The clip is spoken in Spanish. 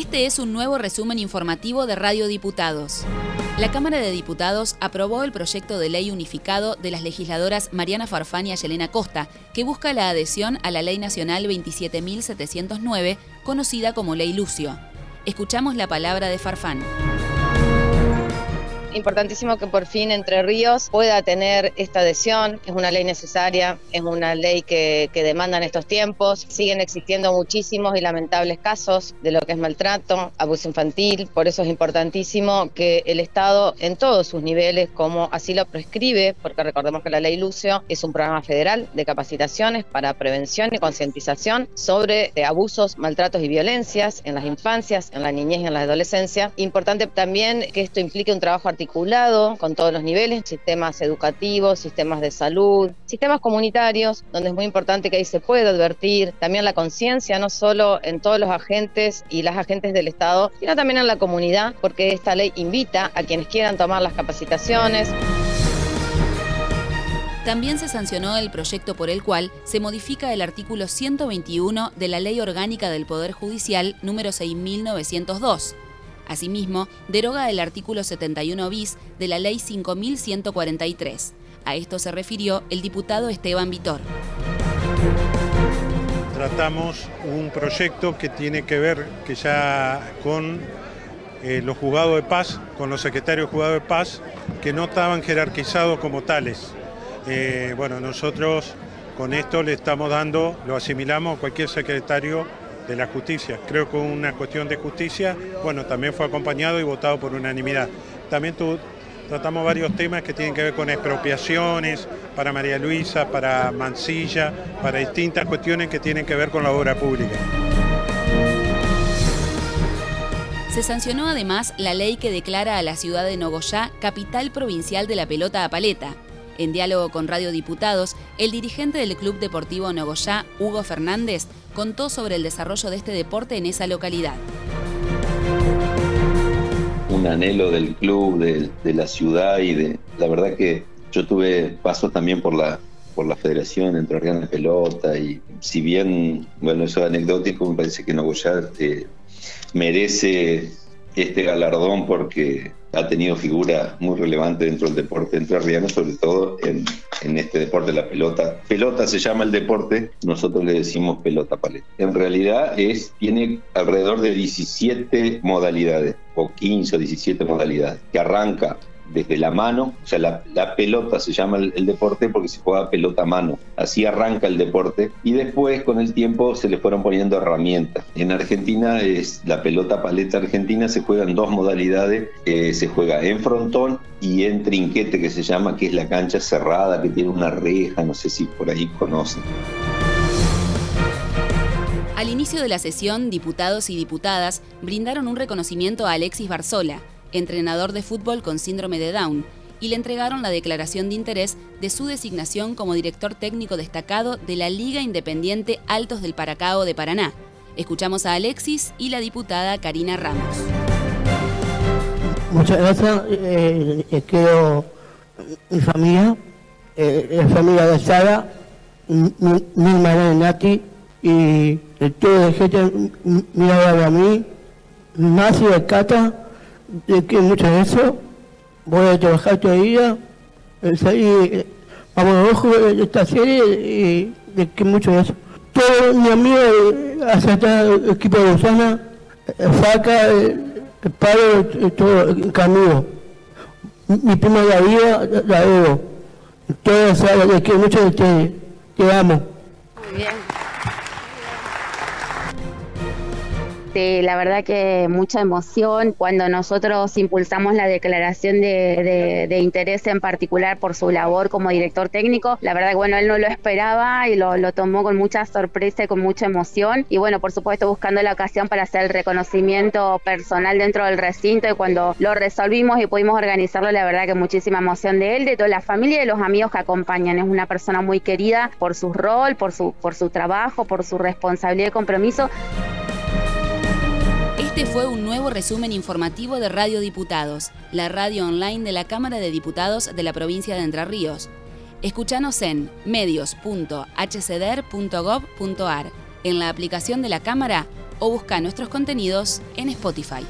Este es un nuevo resumen informativo de Radio Diputados. La Cámara de Diputados aprobó el proyecto de ley unificado de las legisladoras Mariana Farfán y Ayelena Costa, que busca la adhesión a la Ley Nacional 27.709, conocida como Ley Lucio. Escuchamos la palabra de Farfán importantísimo que por fin Entre Ríos pueda tener esta adhesión. Es una ley necesaria, es una ley que, que demanda en estos tiempos. Siguen existiendo muchísimos y lamentables casos de lo que es maltrato, abuso infantil. Por eso es importantísimo que el Estado en todos sus niveles, como así lo prescribe, porque recordemos que la ley Lucio es un programa federal de capacitaciones para prevención y concientización sobre eh, abusos, maltratos y violencias en las infancias, en la niñez y en la adolescencia. Importante también que esto implique un trabajo articulado con todos los niveles, sistemas educativos, sistemas de salud, sistemas comunitarios, donde es muy importante que ahí se pueda advertir también la conciencia, no solo en todos los agentes y las agentes del Estado, sino también en la comunidad, porque esta ley invita a quienes quieran tomar las capacitaciones. También se sancionó el proyecto por el cual se modifica el artículo 121 de la Ley Orgánica del Poder Judicial número 6902 Asimismo, deroga el artículo 71 bis de la Ley 5143. A esto se refirió el diputado Esteban Vitor. Tratamos un proyecto que tiene que ver que ya con eh, los juzgados de paz, con los secretarios de de paz, que no estaban jerarquizados como tales. Eh, bueno, nosotros con esto le estamos dando, lo asimilamos a cualquier secretario de la justicia. Creo que una cuestión de justicia, bueno, también fue acompañado y votado por unanimidad. También tratamos varios temas que tienen que ver con expropiaciones para María Luisa, para Mansilla, para distintas cuestiones que tienen que ver con la obra pública. Se sancionó además la ley que declara a la ciudad de Nogoyá capital provincial de la pelota a paleta. En diálogo con Radio Diputados, el dirigente del Club Deportivo Nogoyá, Hugo Fernández, contó sobre el desarrollo de este deporte en esa localidad. Un anhelo del club, de, la ciudad y de la verdad que yo tuve paso también por la por la Federación Entrerriana de Pelota y si bien, bueno, eso es anecdótico, me parece que Nogoyá eh, merece este galardón porque ha tenido figura muy relevante dentro del deporte entrerriano, sobre todo en, en, este deporte de la pelota. Pelota se llama el deporte, nosotros le decimos pelota paleta. En realidad es, tiene alrededor de 17 modalidades, o 15 o 17 modalidades, que arranca desde la mano, o sea, la, pelota se llama el, deporte porque se juega pelota a mano, así arranca el deporte y después con el tiempo se le fueron poniendo herramientas. En Argentina es la pelota paleta argentina se juega en dos modalidades, eh, se juega en frontón y en trinquete que se llama, que es la cancha cerrada, que tiene una reja, no sé si por ahí conocen. Al inicio de la sesión, diputados y diputadas brindaron un reconocimiento a Alexis Barzola, entrenador de fútbol con síndrome de Down, y le entregaron la declaración de interés de su designación como director técnico destacado de la Liga Independiente Altos del Paracao de Paraná. Escuchamos a Alexis y la diputada Karina Ramos. Muchas gracias. Eh, eh quiero mi familia, eh, la familia de Sara, mi, mi madre Nati y todo el gente miraba a mí, Nazi de Cata de que mucho de eso, voy a trabajar todavía, ahí, vamos abajo de esta serie y de que mucho de eso. Todo mi amigo hace el equipo de Gusana, Faca, el Pablo, todo el camino. Mi prima la vida, la veo. Todo, o de que mucho de ustedes, te amo. Muy bien. Este, la verdad que mucha emoción cuando nosotros impulsamos la declaración de, interés en particular por su labor como director técnico. La verdad que bueno, él no lo esperaba y lo, tomó con mucha sorpresa y con mucha emoción. Y bueno, por supuesto buscando la ocasión para hacer el reconocimiento personal dentro del recinto y cuando lo resolvimos y pudimos organizarlo, la verdad que muchísima emoción de él, de toda la familia y de los amigos que acompañan. Es una persona muy querida por su rol, por su, por su trabajo, por su responsabilidad y compromiso. Este fue un nuevo resumen informativo de Radio Diputados, la radio online de la Cámara de Diputados de la provincia de Entre Ríos. Escúchanos en medios.hcder.gov.ar, en la aplicación de la Cámara o busca nuestros contenidos en Spotify.